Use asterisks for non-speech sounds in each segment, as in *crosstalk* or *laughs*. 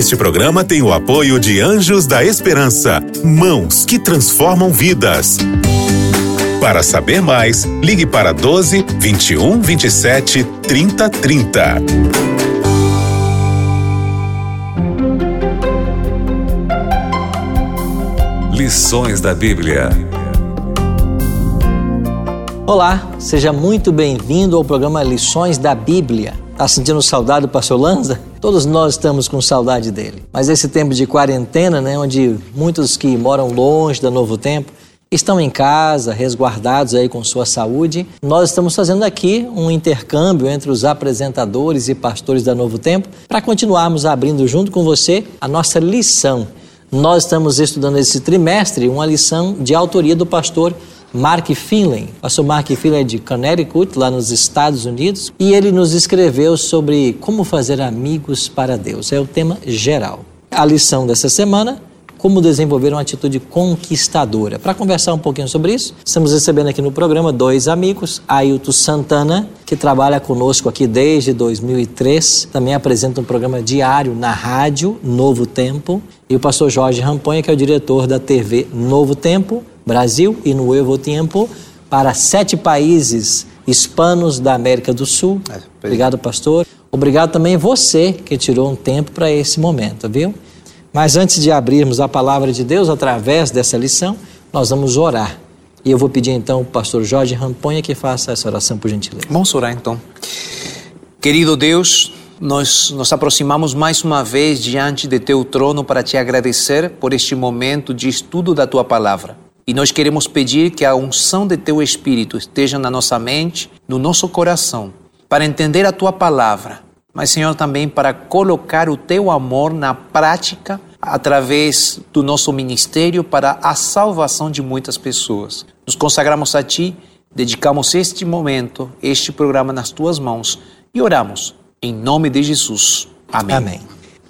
Este programa tem o apoio de Anjos da Esperança, mãos que transformam vidas. Para saber mais, ligue para 12 21 27 30 30. Lições da Bíblia. Olá, seja muito bem-vindo ao programa Lições da Bíblia. Tá sentindo saudade do pastor Lanza? Todos nós estamos com saudade dele. Mas esse tempo de quarentena, né, onde muitos que moram longe da Novo Tempo estão em casa, resguardados aí com sua saúde, nós estamos fazendo aqui um intercâmbio entre os apresentadores e pastores da Novo Tempo para continuarmos abrindo junto com você a nossa lição. Nós estamos estudando esse trimestre uma lição de autoria do pastor Mark Finley. Pastor Mark Finley é de Connecticut, lá nos Estados Unidos, e ele nos escreveu sobre como fazer amigos para Deus. É o tema geral. A lição dessa semana como desenvolver uma atitude conquistadora. Para conversar um pouquinho sobre isso, estamos recebendo aqui no programa dois amigos, Ailton Santana, que trabalha conosco aqui desde 2003, também apresenta um programa diário na rádio Novo Tempo, e o pastor Jorge Ramponha, que é o diretor da TV Novo Tempo, Brasil e Novo Tempo, para sete países hispanos da América do Sul. É, Obrigado, pastor. Obrigado também você que tirou um tempo para esse momento, viu? Mas antes de abrirmos a palavra de Deus através dessa lição, nós vamos orar. E eu vou pedir então ao pastor Jorge Ramponha que faça essa oração por gentileza. Vamos orar então. Querido Deus, nós nos aproximamos mais uma vez diante de teu trono para te agradecer por este momento de estudo da tua palavra. E nós queremos pedir que a unção de teu Espírito esteja na nossa mente, no nosso coração, para entender a tua palavra mas, Senhor, também para colocar o teu amor na prática através do nosso ministério para a salvação de muitas pessoas. Nos consagramos a Ti, dedicamos este momento, este programa nas Tuas mãos e oramos em nome de Jesus. Amém. Amém.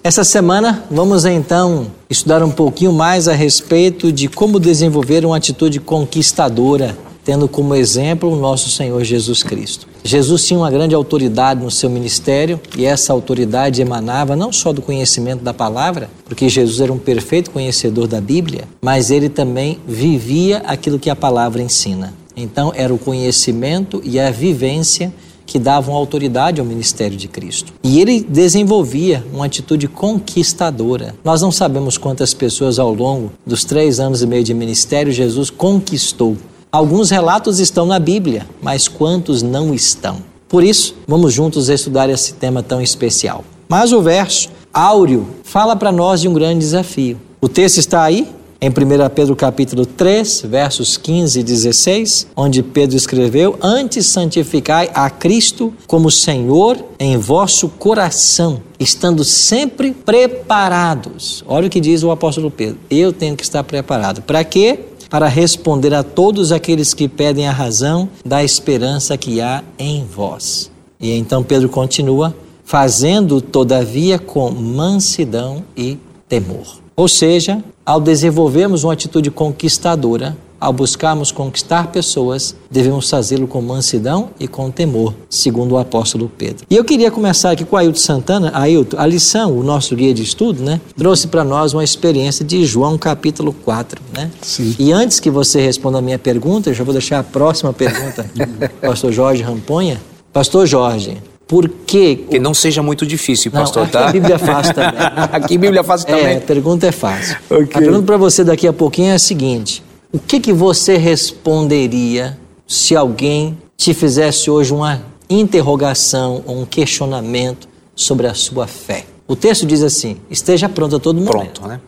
Essa semana vamos então estudar um pouquinho mais a respeito de como desenvolver uma atitude conquistadora tendo como exemplo o nosso Senhor Jesus Cristo. Jesus tinha uma grande autoridade no seu ministério e essa autoridade emanava não só do conhecimento da palavra, porque Jesus era um perfeito conhecedor da Bíblia, mas ele também vivia aquilo que a palavra ensina. Então era o conhecimento e a vivência que davam autoridade ao ministério de Cristo. E ele desenvolvia uma atitude conquistadora. Nós não sabemos quantas pessoas ao longo dos três anos e meio de ministério Jesus conquistou. Alguns relatos estão na Bíblia, mas quantos não estão? Por isso, vamos juntos estudar esse tema tão especial. Mas o verso áureo fala para nós de um grande desafio. O texto está aí em 1 Pedro capítulo 3, versos 15 e 16, onde Pedro escreveu: "Antes santificai a Cristo como Senhor em vosso coração, estando sempre preparados." Olha o que diz o apóstolo Pedro: "Eu tenho que estar preparado. Para quê? Para responder a todos aqueles que pedem a razão da esperança que há em vós. E então Pedro continua, fazendo todavia com mansidão e temor. Ou seja, ao desenvolvermos uma atitude conquistadora, ao buscarmos conquistar pessoas, devemos fazê-lo com mansidão e com temor, segundo o apóstolo Pedro. E eu queria começar aqui com Ailton Santana. Ailton, a lição, o nosso guia de estudo, né, trouxe para nós uma experiência de João capítulo 4, né? Sim. E antes que você responda a minha pergunta, eu já vou deixar a próxima pergunta do *laughs* pastor Jorge Ramponha. Pastor Jorge, por que... Que não seja muito difícil, pastor, não, aqui tá? a Bíblia é fácil *laughs* também. aqui a Bíblia é fácil também. É, a pergunta é fácil. Okay. A pergunta para você daqui a pouquinho é a seguinte: o que, que você responderia se alguém te fizesse hoje uma interrogação ou um questionamento sobre a sua fé? O texto diz assim: esteja pronto a todo momento. Pronto, né?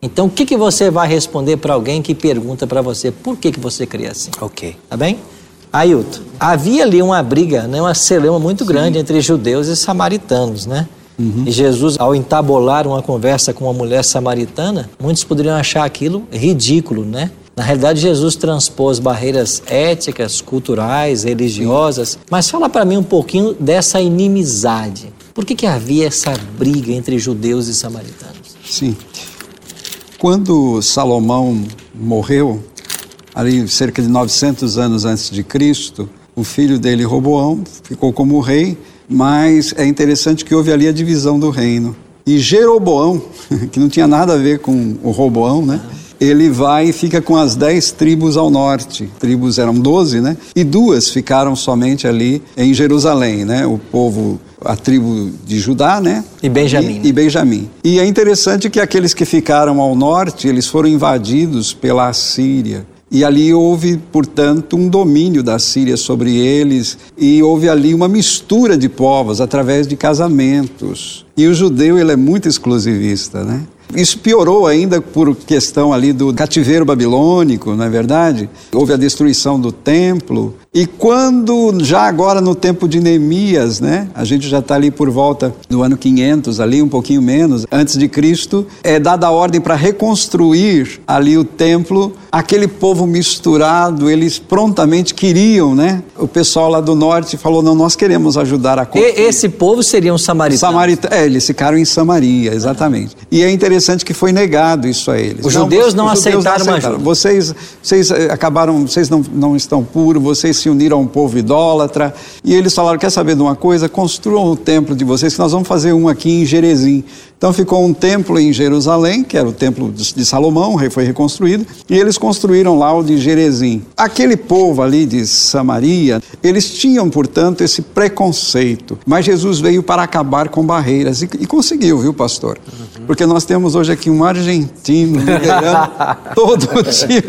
Então, o que, que você vai responder para alguém que pergunta para você por que, que você crê assim? Ok. Tá bem? Ailton, havia ali uma briga, né, uma celeuma muito grande entre judeus e samaritanos, né? Uhum. E Jesus, ao entabolar uma conversa com uma mulher samaritana, muitos poderiam achar aquilo ridículo, né? Na realidade, Jesus transpôs barreiras éticas, culturais, religiosas. Sim. Mas fala para mim um pouquinho dessa inimizade. Por que, que havia essa briga entre judeus e samaritanos? Sim. Quando Salomão morreu, ali cerca de 900 anos antes de Cristo, o filho dele, Roboão, ficou como rei, mas é interessante que houve ali a divisão do reino. E Jeroboão, *laughs* que não tinha nada a ver com o Roboão, né? Ele vai e fica com as dez tribos ao norte. Tribos eram doze, né? E duas ficaram somente ali em Jerusalém, né? O povo a tribo de Judá, né? E Benjamim. E, e, Benjamim. E é interessante que aqueles que ficaram ao norte, eles foram invadidos pela Assíria. E ali houve, portanto, um domínio da Síria sobre eles, e houve ali uma mistura de povos através de casamentos. E o judeu, ele é muito exclusivista, né? Isso piorou ainda por questão ali do cativeiro babilônico, não é verdade? Houve a destruição do templo. E quando, já agora no tempo de Neemias, né? A gente já está ali por volta do ano 500, ali um pouquinho menos, antes de Cristo, é dada a ordem para reconstruir ali o templo. Aquele povo misturado, eles prontamente queriam, né? O pessoal lá do norte falou, não, nós queremos ajudar a construir. E esse povo seriam um samaritanos? Samarita, é, eles ficaram em Samaria, exatamente. E é interessante que foi negado isso a eles. Os não, judeus não, os aceitaram, judeus não aceitaram. Vocês, vocês eh, acabaram, vocês não, não estão puros, vocês se uniram a um povo idólatra. E eles falaram: quer saber de uma coisa? Construam o templo de vocês, que nós vamos fazer um aqui em Jerezim. Então ficou um templo em Jerusalém, que era o templo de Salomão, foi reconstruído, e eles construíram lá o de Jerezim. Aquele povo ali de Samaria, eles tinham, portanto, esse preconceito. Mas Jesus veio para acabar com barreiras e, e conseguiu, viu, pastor? Porque nós temos hoje aqui um argentino liderando *laughs* todo o time.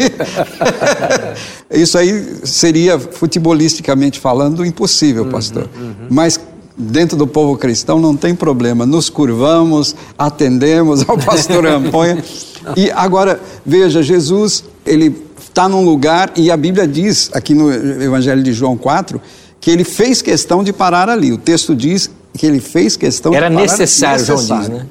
*laughs* Isso aí seria, futebolisticamente falando, impossível, pastor. Uhum, uhum. Mas dentro do povo cristão não tem problema, nos curvamos, atendemos ao pastor Amponha. *laughs* E agora, veja, Jesus, ele está num lugar, e a Bíblia diz, aqui no Evangelho de João 4, que ele fez questão de parar ali. O texto diz que ele fez questão Era de parar. Era necessário, João diz, né?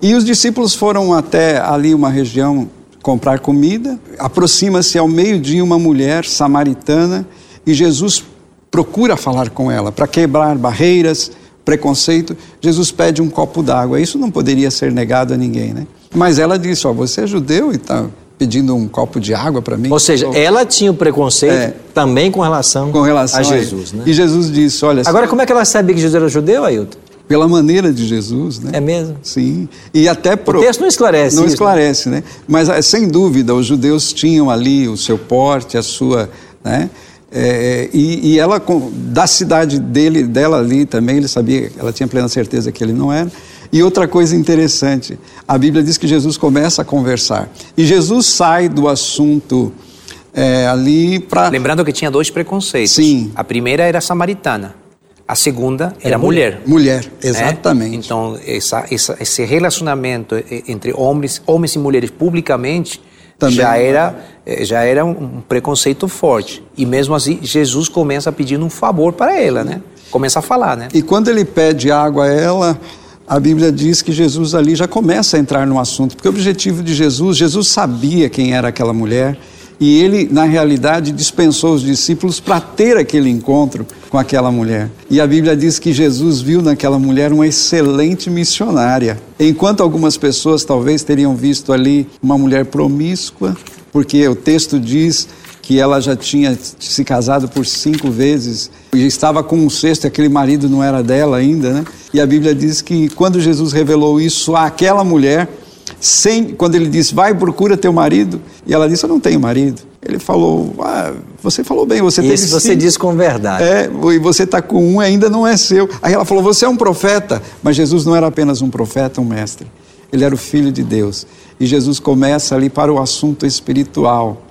E os discípulos foram até ali uma região comprar comida. Aproxima-se ao meio-dia uma mulher samaritana e Jesus procura falar com ela para quebrar barreiras, preconceito. Jesus pede um copo d'água. Isso não poderia ser negado a ninguém, né? Mas ela disse: Ó, você é judeu e está pedindo um copo de água para mim. Ou seja, ela tinha o preconceito é, também com relação, com relação a Jesus, a né? E Jesus disse: Olha. Agora, como é que ela sabia que Jesus era judeu, Ailton? Pela maneira de Jesus, né? É mesmo? Sim. E até pro... O texto não esclarece. Não isso, esclarece, né? Mas sem dúvida os judeus tinham ali o seu porte, a sua, né? É, e, e, ela, da cidade dele, dela ali também, ele sabia, ela tinha plena certeza que ele não era. E outra coisa interessante, a Bíblia diz que Jesus começa a conversar. E Jesus sai do assunto é, ali para. Lembrando que tinha dois preconceitos. Sim. A primeira era samaritana. A segunda era, era mulher. Mulher, né? exatamente. É? Então, essa, essa, esse relacionamento entre homens, homens e mulheres publicamente também. já era já era um preconceito forte. E mesmo assim, Jesus começa pedindo um favor para ela, né? Começa a falar, né? E quando ele pede água a ela, a Bíblia diz que Jesus ali já começa a entrar no assunto, porque o objetivo de Jesus, Jesus sabia quem era aquela mulher, e ele, na realidade, dispensou os discípulos para ter aquele encontro com aquela mulher. E a Bíblia diz que Jesus viu naquela mulher uma excelente missionária. Enquanto algumas pessoas talvez teriam visto ali uma mulher promíscua, porque o texto diz que ela já tinha se casado por cinco vezes e estava com um sexto, e aquele marido não era dela ainda, né? E a Bíblia diz que quando Jesus revelou isso àquela mulher, sem, quando ele disse, vai procura teu marido, e ela disse, eu não tenho marido. Ele falou, ah, você falou bem, você Isso teve você diz com verdade. É, e você está com um ainda não é seu. Aí ela falou, você é um profeta. Mas Jesus não era apenas um profeta, um mestre. Ele era o filho de Deus. E Jesus começa ali para o assunto espiritual.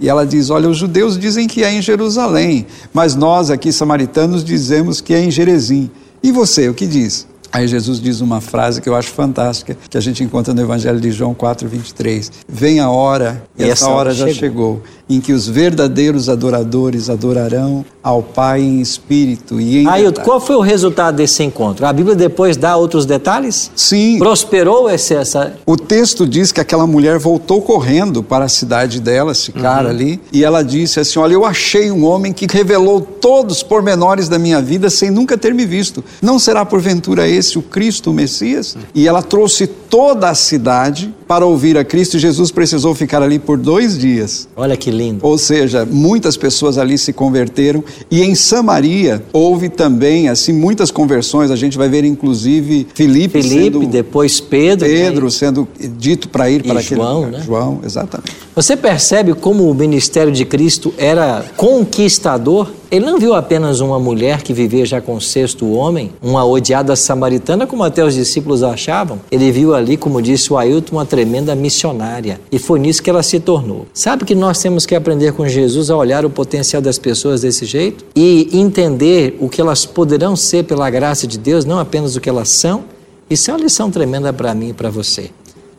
E ela diz: Olha, os judeus dizem que é em Jerusalém, mas nós aqui, samaritanos, dizemos que é em Jerezim. E você, o que diz? Aí Jesus diz uma frase que eu acho fantástica, que a gente encontra no Evangelho de João 4, 23. Vem a hora, e, essa, essa hora já chegou. chegou, em que os verdadeiros adoradores adorarão ao Pai em espírito e em Ailton, qual foi o resultado desse encontro? A Bíblia depois dá outros detalhes? Sim. Prosperou esse, essa... O texto diz que aquela mulher voltou correndo para a cidade dela, esse cara uhum. ali, e ela disse assim, olha, eu achei um homem que revelou todos os pormenores da minha vida sem nunca ter me visto. Não será porventura esse o Cristo, o Messias? Uhum. E ela trouxe toda a cidade para ouvir a Cristo e Jesus precisou ficar ali por dois dias. Olha que lindo. Ou seja, muitas pessoas ali se converteram e em Samaria houve também assim muitas conversões. A gente vai ver inclusive Filipe, Felipe, sendo depois Pedro. Pedro né? sendo dito para ir E para aquele João, lugar. né? João, exatamente. Você percebe como o ministério de Cristo era conquistador? Ele não viu apenas uma mulher que vivia já com o sexto homem, uma odiada samaritana, como até os discípulos achavam. Ele viu ali, como disse o Ailton, uma tremenda missionária. E foi nisso que ela se tornou. Sabe que nós temos que aprender com Jesus a olhar o potencial das pessoas desse jeito? E entender o que elas poderão ser pela graça de Deus, não apenas o que elas são? Isso é uma lição tremenda para mim e para você.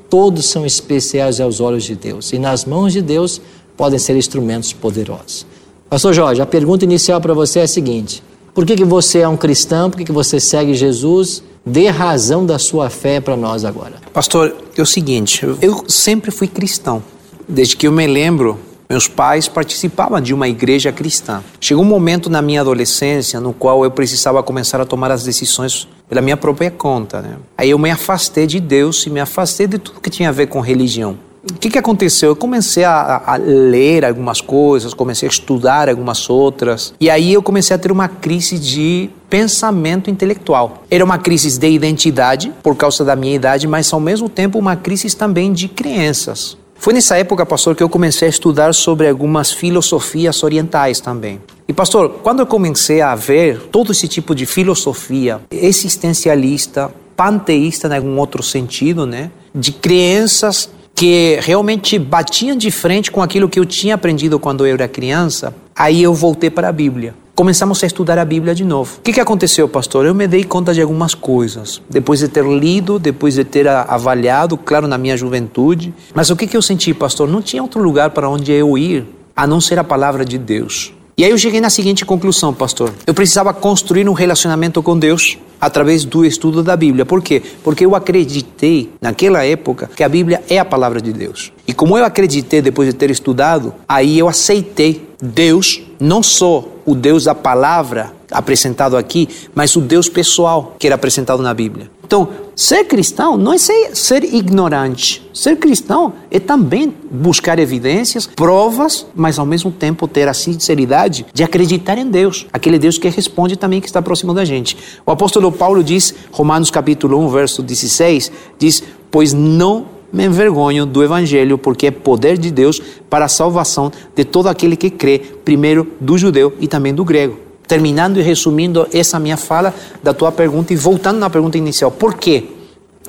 Todos são especiais aos olhos de Deus e nas mãos de Deus podem ser instrumentos poderosos. Pastor Jorge, a pergunta inicial para você é a seguinte: por que, que você é um cristão? Por que, que você segue Jesus? Dê razão da sua fé para nós agora. Pastor, é o seguinte, eu sempre fui cristão. Desde que eu me lembro, meus pais participavam de uma igreja cristã. Chegou um momento na minha adolescência no qual eu precisava começar a tomar as decisões pela minha própria conta. Né? Aí eu me afastei de Deus e me afastei de tudo que tinha a ver com religião. O que, que aconteceu? Eu comecei a, a ler algumas coisas, comecei a estudar algumas outras, e aí eu comecei a ter uma crise de pensamento intelectual. Era uma crise de identidade, por causa da minha idade, mas ao mesmo tempo uma crise também de crenças. Foi nessa época, pastor, que eu comecei a estudar sobre algumas filosofias orientais também. E, pastor, quando eu comecei a ver todo esse tipo de filosofia existencialista, panteísta em algum outro sentido, né? De crenças que realmente batiam de frente com aquilo que eu tinha aprendido quando eu era criança, aí eu voltei para a Bíblia. Começamos a estudar a Bíblia de novo. O que, que aconteceu, pastor? Eu me dei conta de algumas coisas. Depois de ter lido, depois de ter avaliado, claro, na minha juventude. Mas o que, que eu senti, pastor? Não tinha outro lugar para onde eu ir a não ser a palavra de Deus. E aí eu cheguei na seguinte conclusão, pastor. Eu precisava construir um relacionamento com Deus através do estudo da Bíblia. Por quê? Porque eu acreditei naquela época que a Bíblia é a palavra de Deus. E como eu acreditei depois de ter estudado, aí eu aceitei Deus, não só o Deus da palavra apresentado aqui, mas o Deus pessoal que era apresentado na Bíblia. Então, ser cristão não é ser, ser ignorante. Ser cristão é também buscar evidências, provas, mas ao mesmo tempo ter a sinceridade de acreditar em Deus, aquele Deus que responde também que está próximo da gente. O apóstolo Paulo diz, Romanos capítulo 1, verso 16, diz: "Pois não me envergonho do evangelho, porque é poder de Deus para a salvação de todo aquele que crê, primeiro do judeu e também do grego." Terminando e resumindo essa minha fala da tua pergunta e voltando na pergunta inicial, por quê?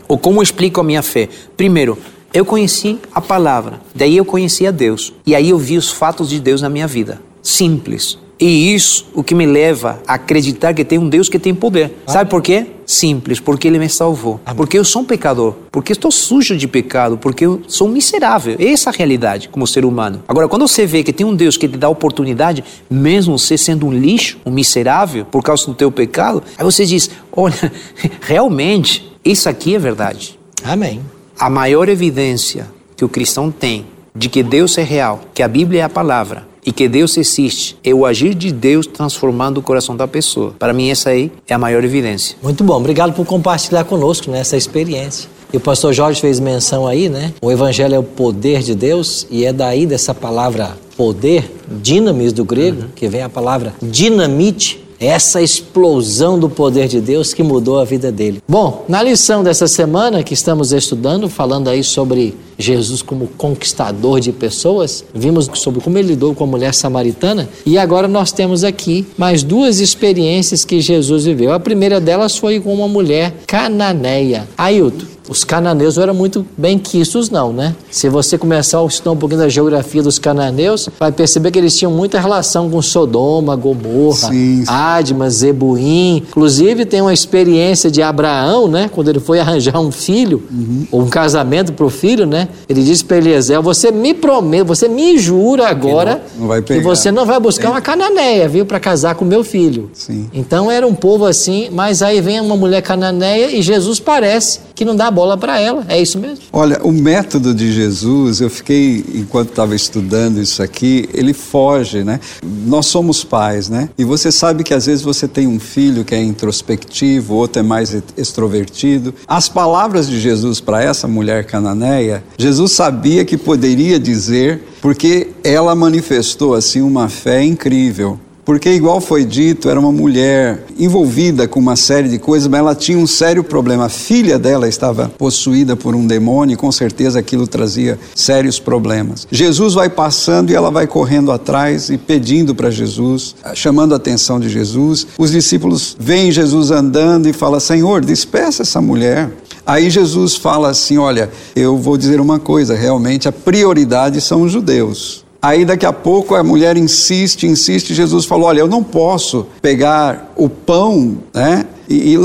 Ou como explico a minha fé? Primeiro, eu conheci a palavra, daí eu conheci a Deus, e aí eu vi os fatos de Deus na minha vida. Simples. E isso o que me leva a acreditar que tem um Deus que tem poder. Sabe por quê? Simples, porque Ele me salvou. Porque eu sou um pecador. Porque estou sujo de pecado. Porque eu sou miserável. Essa é a realidade como ser humano. Agora, quando você vê que tem um Deus que te dá oportunidade, mesmo você sendo um lixo, um miserável, por causa do teu pecado, aí você diz: *laughs* olha, realmente, isso aqui é verdade. Amém. A maior evidência que o cristão tem de que Deus é real, que a Bíblia é a palavra e que Deus existe, é o agir de Deus transformando o coração da pessoa. Para mim, essa aí é a maior evidência. Muito bom. Obrigado por compartilhar conosco nessa experiência. E o pastor Jorge fez menção aí, né? O evangelho é o poder de Deus e é daí dessa palavra poder, dinamis do grego, uhum. que vem a palavra dinamite, essa explosão do poder de Deus que mudou a vida dele. Bom, na lição dessa semana que estamos estudando, falando aí sobre Jesus como conquistador de pessoas, vimos sobre como ele lidou com a mulher samaritana e agora nós temos aqui mais duas experiências que Jesus viveu. A primeira delas foi com uma mulher cananeia. Ailton, os cananeus não eram muito bem quistos, não, né? Se você começar a estudar um pouquinho da geografia dos cananeus, vai perceber que eles tinham muita relação com Sodoma, Gomorra, sim, sim. Adma, Zebuim. Inclusive, tem uma experiência de Abraão, né? Quando ele foi arranjar um filho, uhum. ou um casamento para o filho, né? Ele disse para Eliezer: Você me promete, você me jura agora que, não, que você não vai buscar uma cananeia, viu, para casar com meu filho. Sim. Então era um povo assim, mas aí vem uma mulher cananeia e Jesus parece que não dá bola para ela. É isso mesmo? Olha, o método de Jesus, eu fiquei, enquanto estava estudando isso aqui, ele foge, né? Nós somos pais, né? E você sabe que às vezes você tem um filho que é introspectivo, outro é mais extrovertido. As palavras de Jesus para essa mulher cananeia, Jesus sabia que poderia dizer, porque ela manifestou assim uma fé incrível. Porque, igual foi dito, era uma mulher envolvida com uma série de coisas, mas ela tinha um sério problema. A filha dela estava possuída por um demônio e, com certeza, aquilo trazia sérios problemas. Jesus vai passando e ela vai correndo atrás e pedindo para Jesus, chamando a atenção de Jesus. Os discípulos veem Jesus andando e falam: Senhor, despeça essa mulher. Aí Jesus fala assim: Olha, eu vou dizer uma coisa, realmente a prioridade são os judeus. Aí daqui a pouco a mulher insiste, insiste. Jesus falou: Olha, eu não posso pegar o pão, né? E, e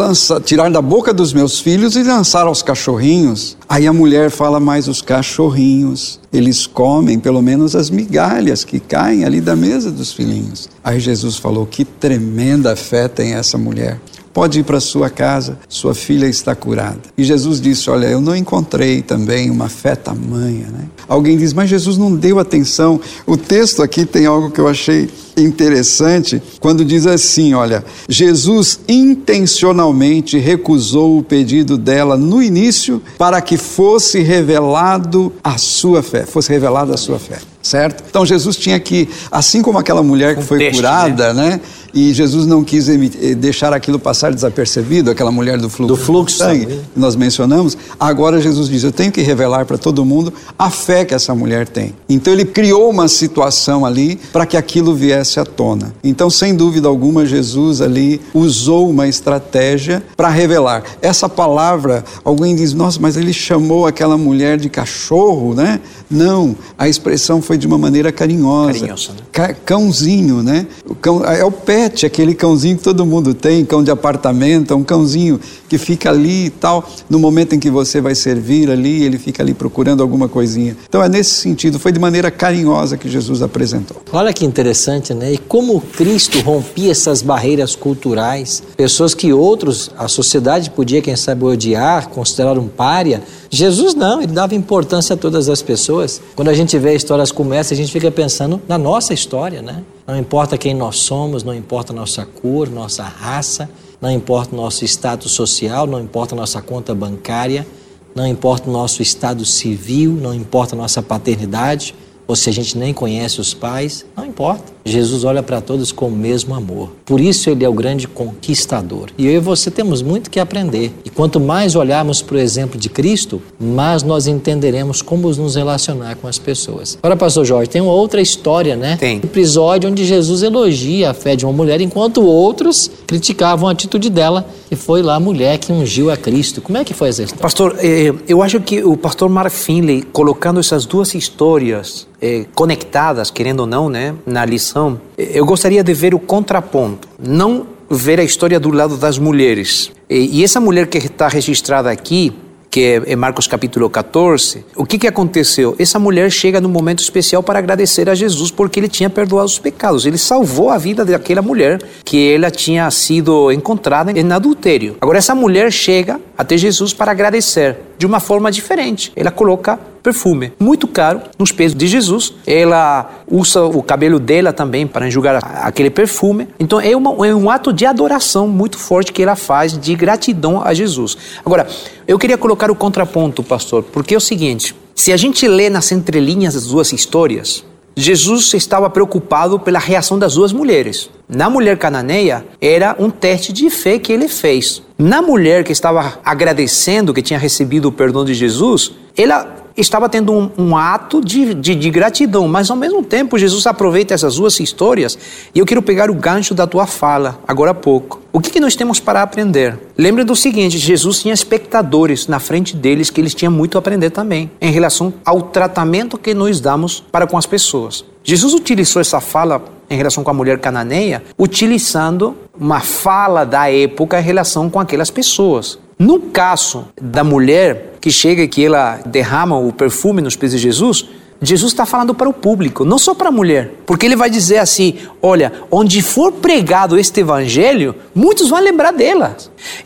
tirar da boca dos meus filhos e lançar aos cachorrinhos. Aí a mulher fala: Mas os cachorrinhos, eles comem pelo menos as migalhas que caem ali da mesa dos filhinhos. Aí Jesus falou: Que tremenda fé tem essa mulher pode ir para sua casa, sua filha está curada. E Jesus disse: Olha, eu não encontrei também uma fé tamanha. Né? Alguém diz, mas Jesus não deu atenção. O texto aqui tem algo que eu achei interessante quando diz assim: olha, Jesus intencionalmente recusou o pedido dela no início para que fosse revelado a sua fé, fosse revelada a sua fé certo? Então Jesus tinha que, assim como aquela mulher que foi curada, né? né? E Jesus não quis eh, deixar aquilo passar desapercebido, aquela mulher do fluxo, do fluxo de sangue que nós mencionamos. Agora Jesus diz: Eu tenho que revelar para todo mundo a fé que essa mulher tem. Então ele criou uma situação ali para que aquilo viesse à tona. Então, sem dúvida alguma, Jesus ali usou uma estratégia para revelar. Essa palavra, alguém diz: Nossa, mas ele chamou aquela mulher de cachorro, né? Não, a expressão foi de uma maneira carinhosa. Carinhosa, né? Cãozinho, né? O cão, é o pet, aquele cãozinho que todo mundo tem, cão de apartamento, um cãozinho que fica ali e tal. No momento em que você vai servir ali, ele fica ali procurando alguma coisinha. Então é nesse sentido, foi de maneira carinhosa que Jesus apresentou. Olha que interessante, né? E como Cristo rompia essas barreiras culturais, pessoas que outros, a sociedade podia, quem sabe, odiar, considerar um pária. Jesus não, ele dava importância a todas as pessoas. Quando a gente vê histórias como essa, a gente fica pensando na nossa história, né? Não importa quem nós somos, não importa nossa cor, nossa raça, não importa nosso status social, não importa nossa conta bancária, não importa o nosso estado civil, não importa nossa paternidade, ou se a gente nem conhece os pais, não importa. Jesus olha para todos com o mesmo amor. Por isso ele é o grande conquistador. E eu e você temos muito que aprender. E quanto mais olharmos para o exemplo de Cristo, mais nós entenderemos como nos relacionar com as pessoas. Agora, pastor Jorge, tem uma outra história, né? Tem. Um episódio onde Jesus elogia a fé de uma mulher, enquanto outros criticavam a atitude dela, que foi lá a mulher que ungiu a Cristo. Como é que foi essa história? Pastor, eh, eu acho que o pastor Mark Finley, colocando essas duas histórias eh, conectadas, querendo ou não, né, na lição, eu gostaria de ver o contraponto, não ver a história do lado das mulheres. E, essa mulher que está registrada aqui, que é Marcos capítulo 14, o que, que aconteceu? Essa mulher chega num momento especial para agradecer a Jesus porque ele tinha perdoado os pecados. Ele salvou a vida daquela mulher que ela tinha sido encontrada em adultério. Agora, essa mulher chega até Jesus para agradecer de uma forma diferente. Ela coloca perfume muito caro nos pés de Jesus. Ela usa o cabelo dela também para enxugar aquele perfume. Então é, uma, é um ato de adoração muito forte que ela faz de gratidão a Jesus. Agora, eu queria colocar o contraponto, pastor, porque é o seguinte: se a gente lê nas entrelinhas das duas histórias, Jesus estava preocupado pela reação das duas mulheres. Na mulher cananeia, era um teste de fé que ele fez. Na mulher que estava agradecendo que tinha recebido o perdão de Jesus, ela estava tendo um, um ato de, de, de, gratidão, mas ao mesmo tempo Jesus aproveita essas duas histórias e eu quero pegar o gancho da tua fala agora há pouco. O que, que nós temos para aprender? Lembre do seguinte: Jesus tinha espectadores na frente deles que eles tinham muito a aprender também em relação ao tratamento que nós damos para com as pessoas. Jesus utilizou essa fala em relação com a mulher cananeia, utilizando uma fala da época em relação com aquelas pessoas. No caso da mulher que chega e que ela derrama o perfume nos pés de Jesus, Jesus está falando para o público, não só para a mulher. Porque ele vai dizer assim: olha, onde for pregado este evangelho, muitos vão lembrar dela.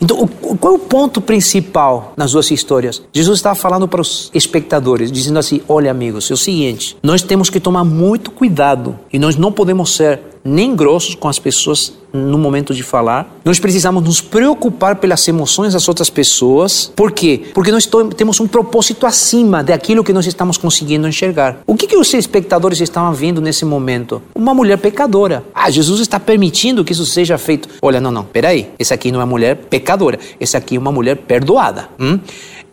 Então, qual é o ponto principal nas duas histórias? Jesus estava falando para os espectadores, dizendo assim: olha, amigos, é o seguinte, nós temos que tomar muito cuidado e nós não podemos ser nem grossos com as pessoas no momento de falar. Nós precisamos nos preocupar pelas emoções das outras pessoas. Por quê? Porque nós temos um propósito acima daquilo que nós estamos conseguindo enxergar. O que, que os espectadores estavam vendo nesse momento? Uma mulher pecadora. Ah, Jesus está permitindo que isso seja feito. Olha, não, não, peraí. Essa aqui não é mulher pecadora. Essa aqui é uma mulher perdoada. Hum?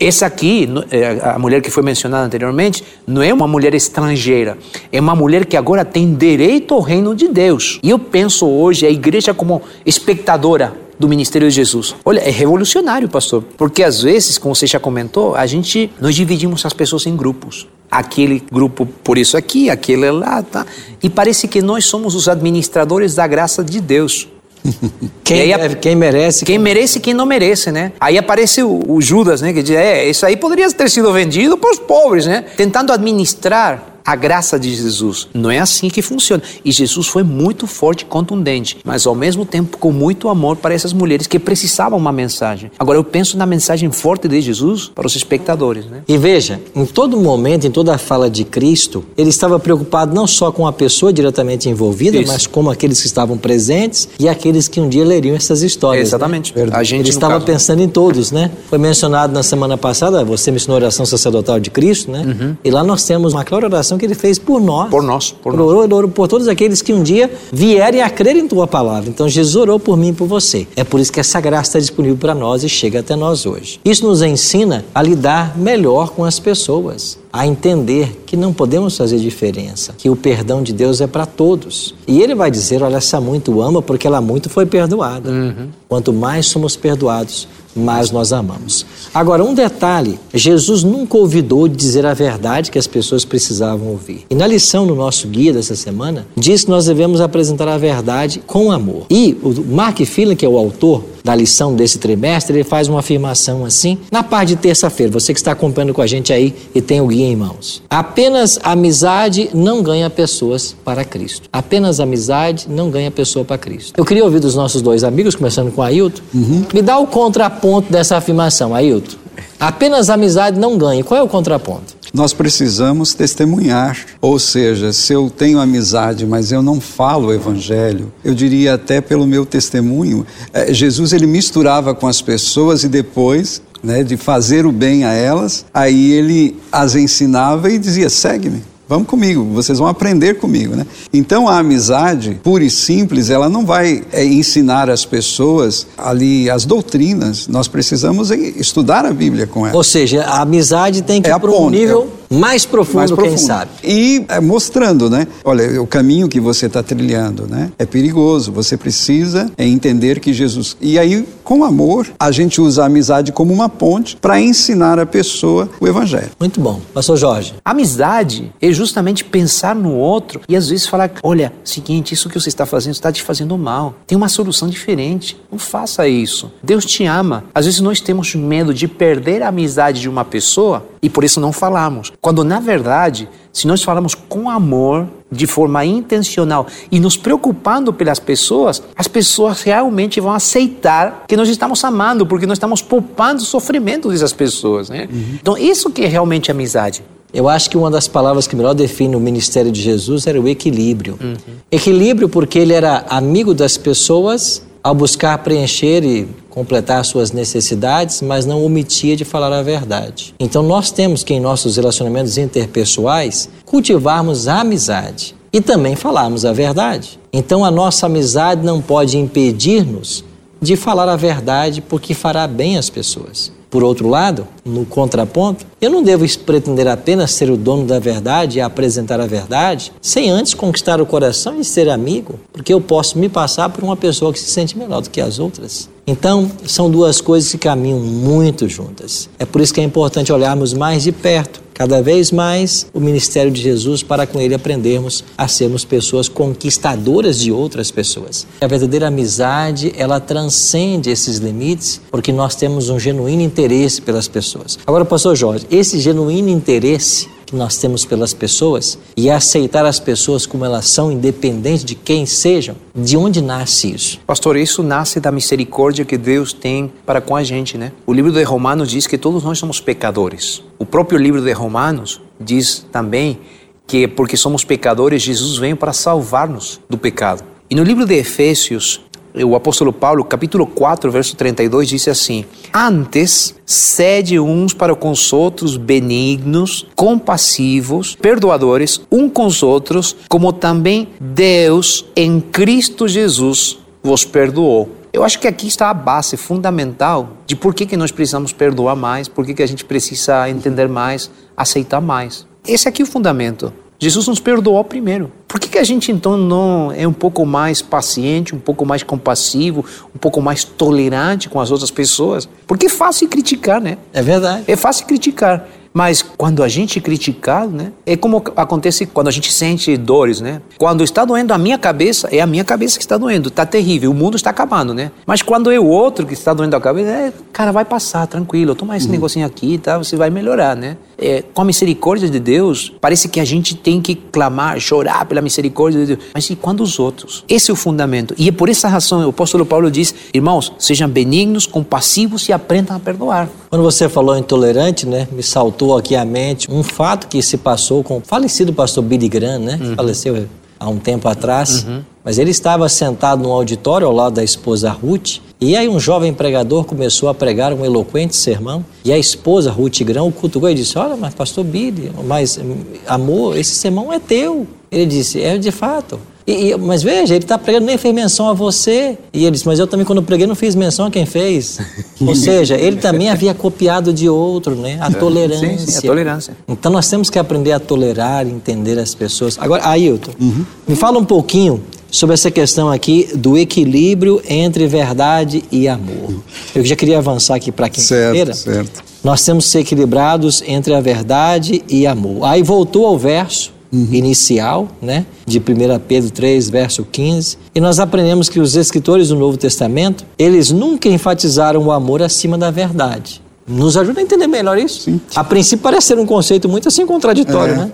Essa aqui, é, a mulher que foi mencionada anteriormente, não é uma mulher estrangeira, é uma mulher que agora tem direito ao reino de Deus. E eu penso hoje a igreja como espectadora do ministério de Jesus. Olha, é revolucionário, pastor, porque às vezes, como você já comentou, a gente nós dividimos as pessoas em grupos. Aquele grupo por isso aqui, aquele lá, tá? E parece que nós somos os administradores da graça de Deus. *laughs* Quem, aí, quem merece. Quem merece e quem não merece, né? Aí aparece o, o Judas, né? Que diz, é, isso aí poderia ter sido vendido para os pobres, né? Tentando administrar a graça de Jesus. Não é assim que funciona. E Jesus foi muito forte e contundente, mas ao mesmo tempo com muito amor para essas mulheres que precisavam uma mensagem. Agora eu penso na mensagem forte de Jesus para os espectadores. Né? E veja, em todo momento, em toda a fala de Cristo, ele estava preocupado não só com a pessoa diretamente envolvida, Isso. mas com aqueles que estavam presentes e aqueles que um dia leriam essas histórias. Né? Exatamente. Né? A gente ele estava caso... pensando em todos, né? Foi mencionado na semana passada, você mencionou a oração sacerdotal de Cristo, né? Uhum. E lá nós temos uma clara oração que ele fez por nós. Por nós. Por, nós. Orou, orou por todos aqueles que um dia vierem a crer em tua palavra. Então Jesus orou por mim e por você. É por isso que essa graça está disponível para nós e chega até nós hoje. Isso nos ensina a lidar melhor com as pessoas a entender que não podemos fazer diferença, que o perdão de Deus é para todos. E ele vai dizer: olha, essa muito ama porque ela muito foi perdoada. Uhum. Quanto mais somos perdoados, mais nós amamos. Agora, um detalhe: Jesus nunca ouvidou de dizer a verdade que as pessoas precisavam ouvir. E na lição no nosso guia dessa semana, diz que nós devemos apresentar a verdade com amor. E o Mark Phelan, que é o autor da lição desse trimestre, ele faz uma afirmação assim, na parte de terça-feira, você que está acompanhando com a gente aí e tem o guia em mãos. Apenas amizade não ganha pessoas para Cristo. Apenas amizade não ganha pessoa para Cristo. Eu queria ouvir dos nossos dois amigos, começando com Ailton, uhum. me dá o contraponto dessa afirmação, Ailton. Apenas amizade não ganha. Qual é o contraponto? Nós precisamos testemunhar. Ou seja, se eu tenho amizade, mas eu não falo o evangelho, eu diria até pelo meu testemunho, é, Jesus ele misturava com as pessoas e depois né, de fazer o bem a elas, aí ele as ensinava e dizia: segue-me. Vamos comigo, vocês vão aprender comigo, né? Então a amizade, pura e simples, ela não vai é, ensinar as pessoas ali as doutrinas. Nós precisamos estudar a Bíblia com elas. Ou seja, a amizade tem que é ir para um nível é mais profundo, mais profundo. quem sabe. E é, mostrando, né? Olha, o caminho que você está trilhando, né? É perigoso. Você precisa é, entender que Jesus. E aí, com amor, a gente usa a amizade como uma ponte para ensinar a pessoa o Evangelho. Muito bom. Pastor Jorge. Amizade é justamente pensar no outro e às vezes falar: olha, seguinte, isso que você está fazendo está te fazendo mal. Tem uma solução diferente. Não faça isso. Deus te ama. Às vezes nós temos medo de perder a amizade de uma pessoa e por isso não falamos. Quando na verdade, se nós falamos com amor, de forma intencional e nos preocupando pelas pessoas, as pessoas realmente vão aceitar que nós estamos amando, porque nós estamos poupando o sofrimento dessas pessoas. Né? Uhum. Então, isso que é realmente amizade. Eu acho que uma das palavras que melhor define o ministério de Jesus era o equilíbrio. Uhum. Equilíbrio porque ele era amigo das pessoas ao buscar preencher e completar suas necessidades, mas não omitia de falar a verdade. Então nós temos que em nossos relacionamentos interpessoais cultivarmos a amizade e também falarmos a verdade. Então a nossa amizade não pode impedir-nos de falar a verdade porque fará bem às pessoas. Por outro lado, no contraponto, eu não devo pretender apenas ser o dono da verdade e apresentar a verdade, sem antes conquistar o coração e ser amigo, porque eu posso me passar por uma pessoa que se sente melhor do que as outras. Então, são duas coisas que caminham muito juntas. É por isso que é importante olharmos mais de perto cada vez mais o ministério de Jesus para com ele aprendermos a sermos pessoas conquistadoras de outras pessoas. A verdadeira amizade, ela transcende esses limites porque nós temos um genuíno interesse pelas pessoas. Agora, pastor Jorge, esse genuíno interesse que nós temos pelas pessoas e aceitar as pessoas como elas são, independente de quem sejam, de onde nasce isso? Pastor, isso nasce da misericórdia que Deus tem para com a gente, né? O livro de Romanos diz que todos nós somos pecadores. O próprio livro de Romanos diz também que porque somos pecadores, Jesus veio para salvar-nos do pecado. E no livro de Efésios, o apóstolo Paulo, capítulo 4, verso 32, disse assim: Antes, cede uns para com os outros benignos, compassivos, perdoadores, um com os outros, como também Deus em Cristo Jesus vos perdoou. Eu acho que aqui está a base fundamental de por que, que nós precisamos perdoar mais, por que, que a gente precisa entender mais, aceitar mais. Esse aqui é o fundamento. Jesus nos perdoou primeiro. Por que, que a gente então não é um pouco mais paciente, um pouco mais compassivo, um pouco mais tolerante com as outras pessoas? Porque é fácil criticar, né? É verdade. É fácil criticar. Mas quando a gente é criticado, né? É como acontece quando a gente sente dores, né? Quando está doendo a minha cabeça, é a minha cabeça que está doendo. Está terrível, o mundo está acabando, né? Mas quando é o outro que está doendo a cabeça, é, cara, vai passar, tranquilo. Toma esse uhum. negocinho aqui, tá? Você vai melhorar, né? É, com a misericórdia de Deus, parece que a gente tem que clamar, chorar pela misericórdia de Deus. Mas e quando os outros? Esse é o fundamento. E é por essa razão o apóstolo Paulo diz: irmãos, sejam benignos, compassivos e aprendam a perdoar. Quando você falou intolerante, né? Me saltou saltou aqui à mente um fato que se passou com o falecido pastor Billy Graham, né? Uhum. Faleceu há um tempo atrás. Uhum. Mas ele estava sentado no auditório ao lado da esposa Ruth. E aí um jovem pregador começou a pregar um eloquente sermão. E a esposa Ruth Grão o cutucou e disse, olha, mas pastor Billy, mas amor, esse sermão é teu. Ele disse, é de fato. E, e, mas veja, ele está pregando, nem fez menção a você. E ele disse, mas eu também, quando preguei, não fiz menção a quem fez. *laughs* Ou seja, ele também havia copiado de outro, né? A tolerância. Sim, sim, a tolerância. Então nós temos que aprender a tolerar, entender as pessoas. Agora, Ailton, uhum. me fala um pouquinho sobre essa questão aqui do equilíbrio entre verdade e amor. Eu já queria avançar aqui para quinta-feira. Certo, certo. Nós temos que ser equilibrados entre a verdade e amor. Aí voltou ao verso uhum. inicial, né, de 1 Pedro 3, verso 15, e nós aprendemos que os escritores do Novo Testamento, eles nunca enfatizaram o amor acima da verdade. Nos ajuda a entender melhor isso? Sim. A princípio parece ser um conceito muito assim contraditório, é. né?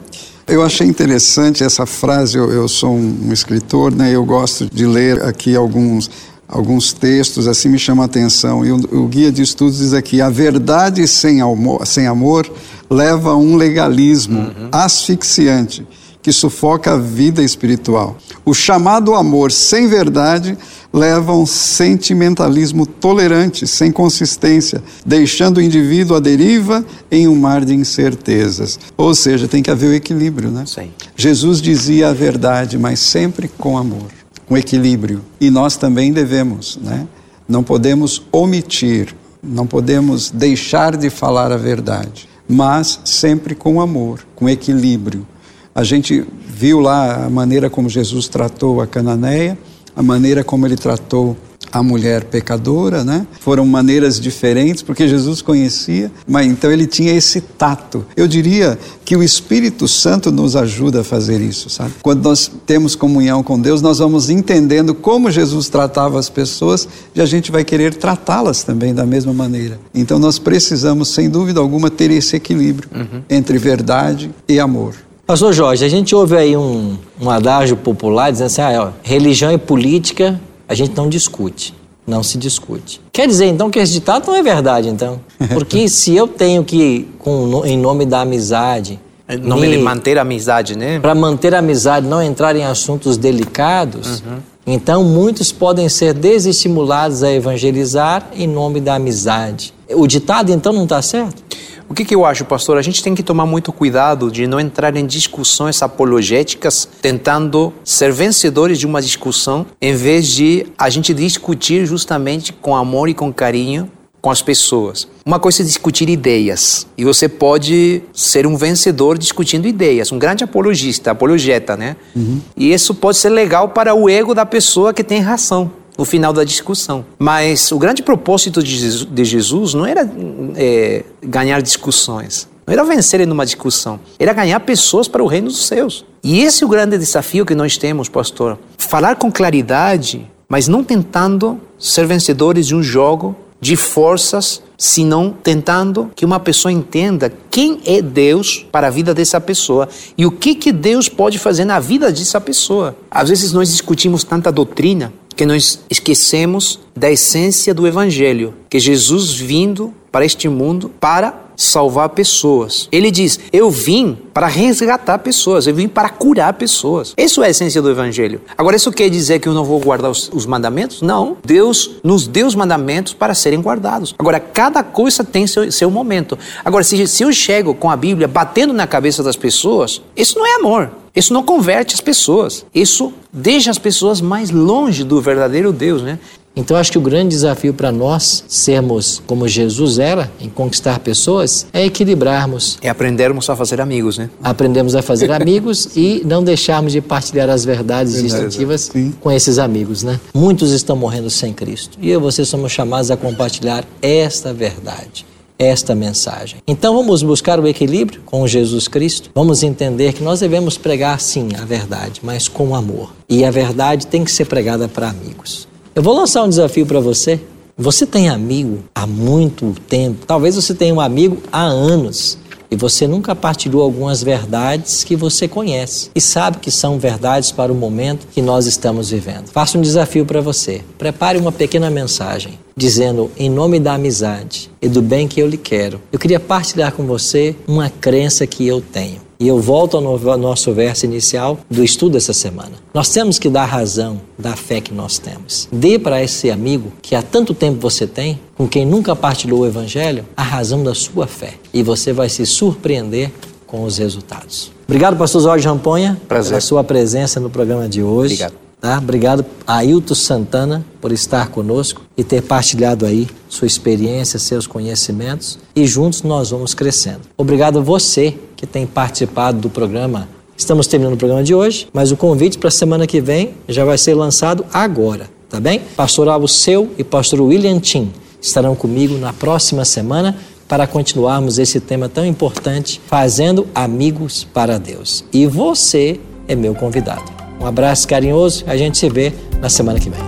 Eu achei interessante essa frase, eu, eu sou um, um escritor, né, eu gosto de ler aqui alguns alguns textos assim me chamam a atenção. E o, o, guia de estudos diz aqui: a verdade sem amor, sem amor leva a um legalismo uhum. asfixiante que sufoca a vida espiritual. O chamado amor sem verdade leva a um sentimentalismo tolerante, sem consistência, deixando o indivíduo à deriva em um mar de incertezas. Ou seja, tem que haver o equilíbrio, né? Sim. Jesus dizia a verdade, mas sempre com amor, com equilíbrio. E nós também devemos, né? Não podemos omitir, não podemos deixar de falar a verdade mas sempre com amor, com equilíbrio. A gente viu lá a maneira como Jesus tratou a cananeia, a maneira como ele tratou a mulher pecadora, né? Foram maneiras diferentes, porque Jesus conhecia, mas então ele tinha esse tato. Eu diria que o Espírito Santo nos ajuda a fazer isso, sabe? Quando nós temos comunhão com Deus, nós vamos entendendo como Jesus tratava as pessoas e a gente vai querer tratá-las também da mesma maneira. Então nós precisamos, sem dúvida alguma, ter esse equilíbrio uhum. entre verdade e amor. Pastor Jorge, a gente ouve aí um, um adágio popular dizendo assim: ah, ó, religião e política a gente não discute. Não se discute. Quer dizer, então, que esse ditado não é verdade, então? *laughs* Porque se eu tenho que, com, em nome da amizade... Em nome me, de manter a amizade, né? Para manter a amizade, não entrar em assuntos delicados, uhum. então muitos podem ser desestimulados a evangelizar em nome da amizade. O ditado, então, não está certo? O que, que, eu acho, pastor? A gente tem que tomar muito cuidado de não entrar em discussões apologéticas, tentando ser vencedores de uma discussão, em vez de a gente discutir justamente com amor e com carinho com as pessoas. Uma coisa é discutir ideias, e você pode ser um vencedor discutindo ideias, um grande apologista, apologeta, né? Uhum. E isso pode ser legal para o ego da pessoa que tem razão no final da discussão. Mas o grande propósito de Jesus não era é, ganhar discussões, não era vencer em uma discussão, era ganhar pessoas para o reino dos céus. E esse é o grande desafio que nós temos, pastor. Falar com claridade, mas não tentando ser vencedores de um jogo de forças senão tentando que uma pessoa entenda quem é Deus para a vida dessa pessoa e o que, que Deus pode fazer na vida dessa pessoa. Às vezes nós discutimos tanta doutrina que nós esquecemos da essência do Evangelho, que Jesus vindo para este mundo para salvar pessoas. Ele diz: Eu vim para resgatar pessoas, eu vim para curar pessoas. Isso é a essência do Evangelho. Agora, isso quer dizer que eu não vou guardar os, os mandamentos? Não. Deus nos deu os mandamentos para serem guardados. Agora, cada coisa tem seu, seu momento. Agora, se, se eu chego com a Bíblia batendo na cabeça das pessoas, isso não é amor. Isso não converte as pessoas. Isso deixa as pessoas mais longe do verdadeiro Deus, né? Então, acho que o grande desafio para nós sermos como Jesus era, em conquistar pessoas, é equilibrarmos. É aprendermos a fazer amigos, né? Aprendemos a fazer *laughs* amigos e não deixarmos de partilhar as verdades Verdade, sim. com esses amigos, né? Muitos estão morrendo sem Cristo e eu e você somos chamados a compartilhar esta verdade esta mensagem. Então vamos buscar o equilíbrio com Jesus Cristo. Vamos entender que nós devemos pregar sim a verdade, mas com amor. E a verdade tem que ser pregada para amigos. Eu vou lançar um desafio para você. Você tem amigo há muito tempo. Talvez você tenha um amigo há anos e você nunca partilhou algumas verdades que você conhece e sabe que são verdades para o momento que nós estamos vivendo. Faço um desafio para você. Prepare uma pequena mensagem dizendo em nome da amizade e do bem que eu lhe quero. Eu queria partilhar com você uma crença que eu tenho. E eu volto ao no- ao nosso verso inicial do estudo dessa semana. Nós temos que dar razão da fé que nós temos. Dê para esse amigo que há tanto tempo você tem, com quem nunca partilhou o evangelho, a razão da sua fé. E você vai se surpreender com os resultados. Obrigado, pastor Jorge Ramponha, Prazer. pela sua presença no programa de hoje. Obrigado. Tá? Obrigado a Ailton Santana por estar conosco e ter partilhado aí sua experiência, seus conhecimentos e juntos nós vamos crescendo. Obrigado a você que tem participado do programa. Estamos terminando o programa de hoje, mas o convite para a semana que vem já vai ser lançado agora, tá bem? Pastor Alvo Seu e pastor William Tim estarão comigo na próxima semana para continuarmos esse tema tão importante, fazendo amigos para Deus. E você é meu convidado. Um abraço carinhoso, a gente se vê na semana que vem.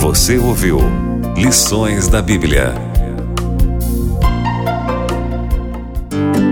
Você ouviu Lições da Bíblia.